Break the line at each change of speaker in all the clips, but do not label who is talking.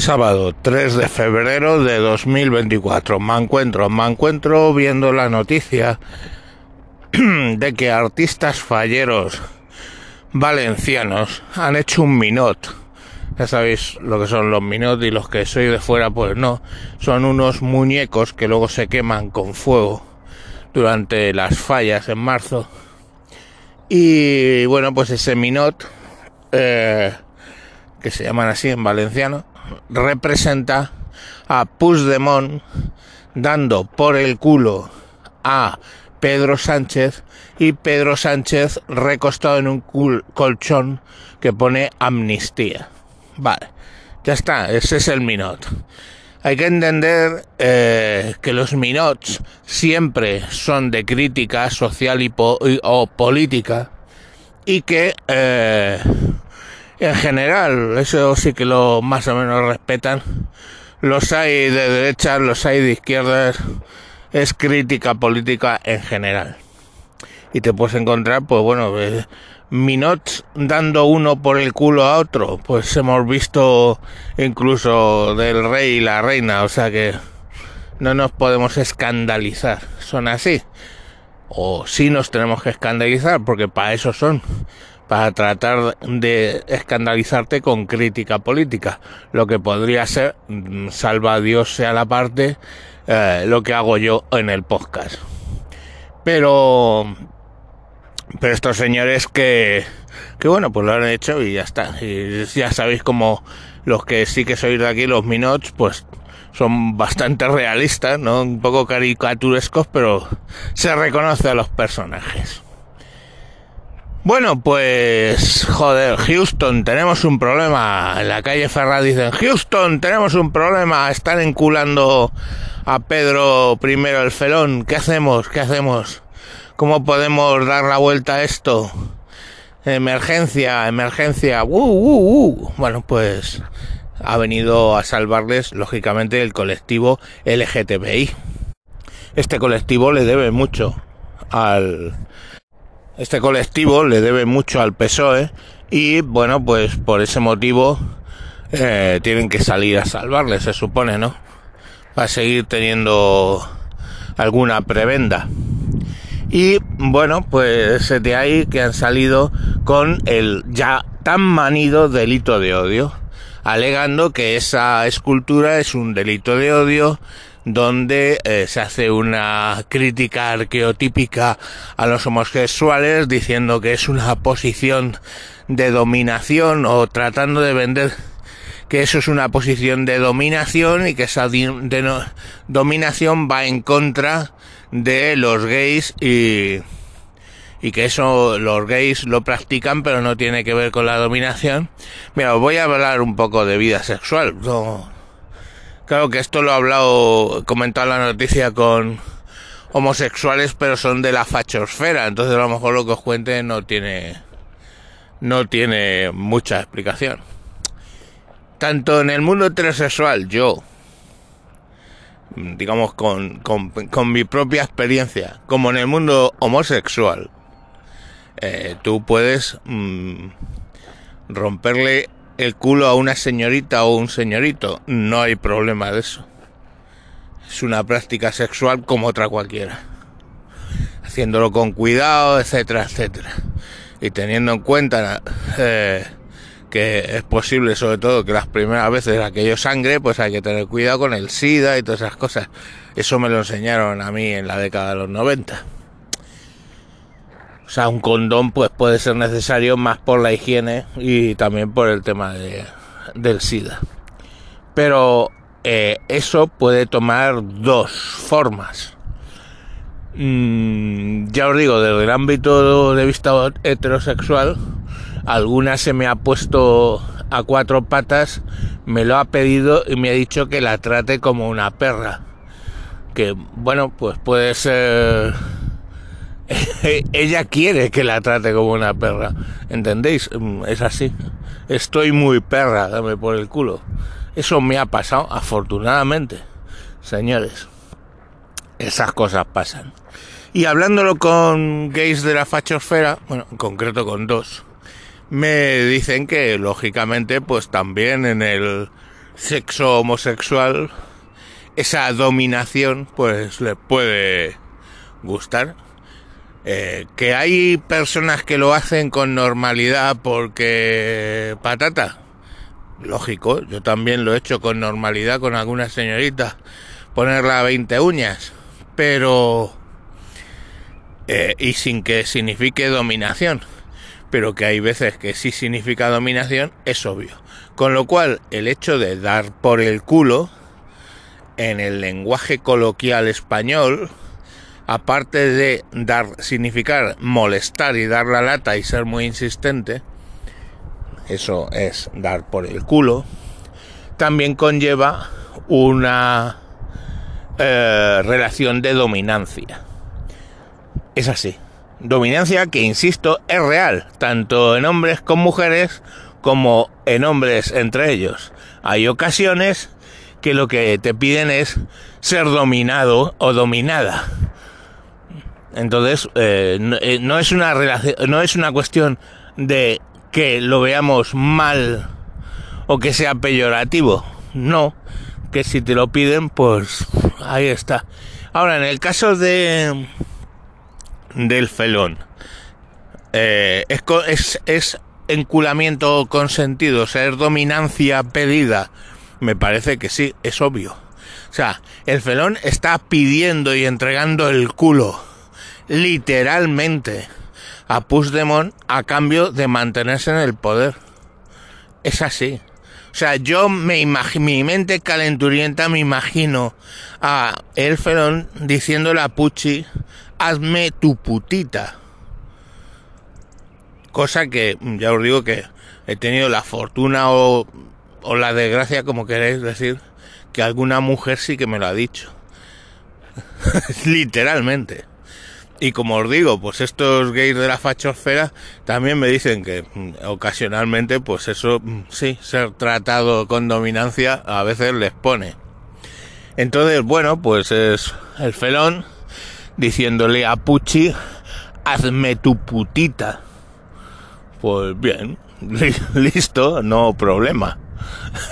Sábado 3 de febrero de 2024. Me encuentro, me encuentro viendo la noticia de que artistas falleros valencianos han hecho un minot. Ya sabéis lo que son los minot y los que soy de fuera, pues no. Son unos muñecos que luego se queman con fuego durante las fallas en marzo. Y bueno, pues ese minot, eh, que se llaman así en valenciano, representa a Puigdemont dando por el culo a Pedro Sánchez y Pedro Sánchez recostado en un colchón que pone amnistía. Vale, ya está, ese es el minot. Hay que entender eh, que los minots siempre son de crítica social y o política y que eh, en general, eso sí que lo más o menos respetan. Los hay de derecha, los hay de izquierdas, es crítica política en general. Y te puedes encontrar, pues bueno, eh, dando uno por el culo a otro, pues hemos visto incluso del rey y la reina, o sea que no nos podemos escandalizar, son así. O sí nos tenemos que escandalizar, porque para eso son para tratar de escandalizarte con crítica política, lo que podría ser, mm, salva Dios sea la parte, eh, lo que hago yo en el podcast. Pero, pero estos señores que, que bueno, pues lo han hecho y ya está. Y ya sabéis como los que sí que sois de aquí, los minots, pues son bastante realistas, ¿no? Un poco caricaturescos, pero se reconoce a los personajes. Bueno, pues joder, Houston, tenemos un problema. En la calle Ferraz dicen, Houston, tenemos un problema. Están enculando a Pedro primero el felón. ¿Qué hacemos? ¿Qué hacemos? ¿Cómo podemos dar la vuelta a esto? Emergencia, emergencia. Uh, uh, uh. Bueno, pues ha venido a salvarles, lógicamente, el colectivo LGTBI. Este colectivo le debe mucho al este colectivo le debe mucho al PSOE y bueno, pues por ese motivo eh, tienen que salir a salvarle, se supone, ¿no? Para seguir teniendo alguna prebenda. Y bueno, pues de ahí que han salido con el ya tan manido delito de odio, alegando que esa escultura es un delito de odio donde eh, se hace una crítica arqueotípica a los homosexuales diciendo que es una posición de dominación o tratando de vender que eso es una posición de dominación y que esa dominación va en contra de los gays y, y que eso los gays lo practican pero no tiene que ver con la dominación. Mira, voy a hablar un poco de vida sexual. Claro que esto lo he hablado, comentado en la noticia con homosexuales, pero son de la fachosfera, entonces a lo mejor lo que os cuente no tiene no tiene mucha explicación. Tanto en el mundo heterosexual, yo, digamos con, con, mi propia experiencia, como en el mundo homosexual, eh, tú puedes mm, romperle el culo a una señorita o un señorito. No hay problema de eso. Es una práctica sexual como otra cualquiera. Haciéndolo con cuidado, etcétera, etcétera. Y teniendo en cuenta eh, que es posible, sobre todo, que las primeras veces aquello sangre, pues hay que tener cuidado con el SIDA y todas esas cosas. Eso me lo enseñaron a mí en la década de los 90. O sea, un condón pues puede ser necesario más por la higiene y también por el tema de, del SIDA. Pero eh, eso puede tomar dos formas. Mm, ya os digo, desde el ámbito de vista heterosexual, alguna se me ha puesto a cuatro patas, me lo ha pedido y me ha dicho que la trate como una perra. Que bueno, pues puede ser ella quiere que la trate como una perra. ¿Entendéis? Mm, es así. Estoy muy perra, dame por el culo. Eso me ha pasado, afortunadamente. Señores, esas cosas pasan. Y hablándolo con gays de la fachosfera, bueno, en concreto con dos, me dicen que lógicamente pues también en el sexo homosexual, esa dominación, pues le puede gustar. Eh, que hay personas que lo hacen con normalidad porque patata. Lógico, yo también lo he hecho con normalidad con algunas señoritas. Ponerla a 20 uñas. Pero... Eh, y sin que signifique dominación. Pero que hay veces que sí significa dominación, es obvio. Con lo cual, el hecho de dar por el culo en el lenguaje coloquial español, aparte de dar significar molestar y dar la lata y ser muy insistente, eso es dar por el culo, también conlleva una eh, relación de dominancia. Es así. Dominancia que, insisto, es real, tanto en hombres con mujeres como en hombres entre ellos. Hay ocasiones que lo que te piden es ser dominado o dominada. Entonces, eh, eh, no, es una relación, no es una cuestión de que lo veamos mal o que sea peyorativo. No, que si te lo piden, pues ahí está. Ahora, en el caso de del felón, eh, es, es, es enculamiento consentido, ser dominancia pedida. Me parece que sí, es obvio. O sea, el felón está pidiendo y entregando el culo literalmente a Puigdemont a cambio de mantenerse en el poder. Es así. O sea, yo me imagino, mi mente calenturienta me imagino a el felón diciéndole a Pucci, hazme tu putita. Cosa que, ya os digo que he tenido la fortuna o, o la desgracia, como queréis decir, que alguna mujer sí que me lo ha dicho. Literalmente. Y como os digo, pues estos gays de la fachosfera también me dicen que mm, ocasionalmente, pues eso, mm, sí, ser tratado con dominancia a veces les pone. Entonces, bueno, pues es el felón diciéndole a Pucci, hazme tu putita. Pues bien, listo, no problema.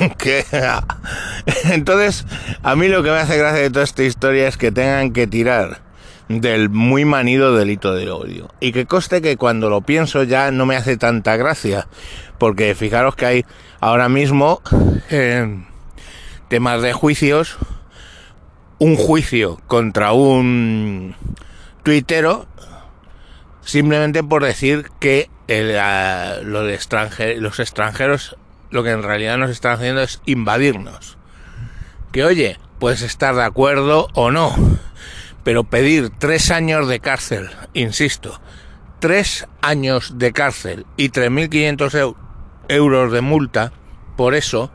Entonces, a mí lo que me hace gracia de toda esta historia es que tengan que tirar del muy manido delito de odio. Y que coste que cuando lo pienso ya no me hace tanta gracia, porque fijaros que hay ahora mismo eh, temas de juicios, un juicio contra un tuitero simplemente por decir que el, los extranjeros lo que en realidad nos están haciendo es invadirnos. Que oye, puedes estar de acuerdo o no pero pedir tres años de cárcel, insisto, tres años de cárcel y 3.500 euros de multa, por eso,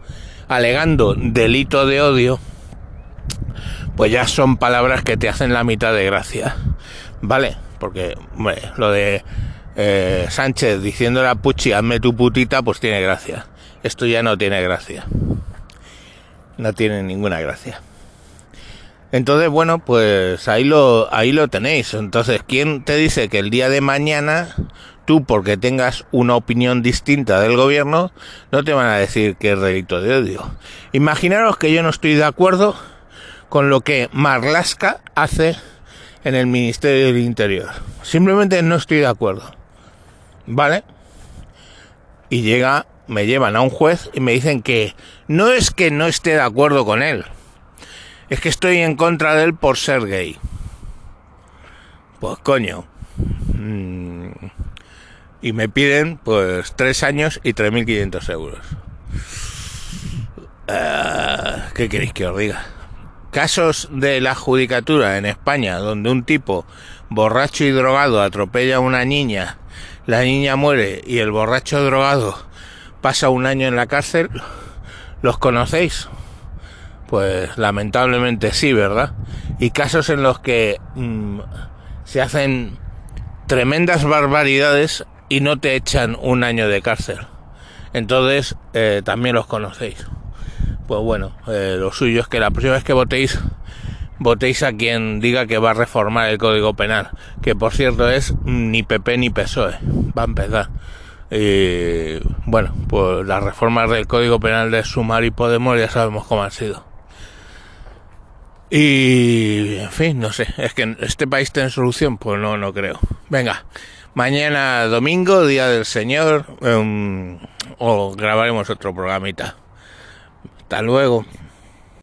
alegando delito de odio, pues ya son palabras que te hacen la mitad de gracia, ¿vale? Porque, lo de eh, Sánchez diciéndole a Pucci, hazme tu putita, pues tiene gracia. Esto ya no tiene gracia. No tiene ninguna gracia. Entonces, bueno, pues ahí lo, ahí lo tenéis. Entonces, ¿quién te dice que el día de mañana tú, porque tengas una opinión distinta del gobierno, no te van a decir que es delito de odio? Imaginaros que yo no estoy de acuerdo con lo que Marlaska hace en el Ministerio del Interior. Simplemente no estoy de acuerdo. ¿Vale? Y llega, me llevan a un juez y me dicen que no es que no esté de acuerdo con él es que estoy en contra de él por ser gay. Pues coño. Mm. Y me piden pues tres años y 3.500 euros. Ah, ¿Qué queréis que os diga? Casos de la judicatura en España donde un tipo borracho y drogado atropella a una niña, la niña muere y el borracho drogado pasa un año en la cárcel, ¿los conocéis? Pues lamentablemente sí, ¿verdad? Y casos en los que mm, se hacen tremendas barbaridades y no te echan un año de cárcel. Entonces eh, también los conocéis. Pues bueno, eh, lo suyo es que la próxima vez que votéis, votéis a quien diga que va a reformar el Código Penal, que por cierto es ni PP ni PSOE, va a empezar. Y bueno, pues las reformas del Código Penal de Sumar y Podemos ya sabemos cómo han sido. Y, en fin, no sé, es que este país tiene solución, pues no, no creo. Venga, mañana domingo, Día del Señor, um, o grabaremos otro programita. Hasta luego.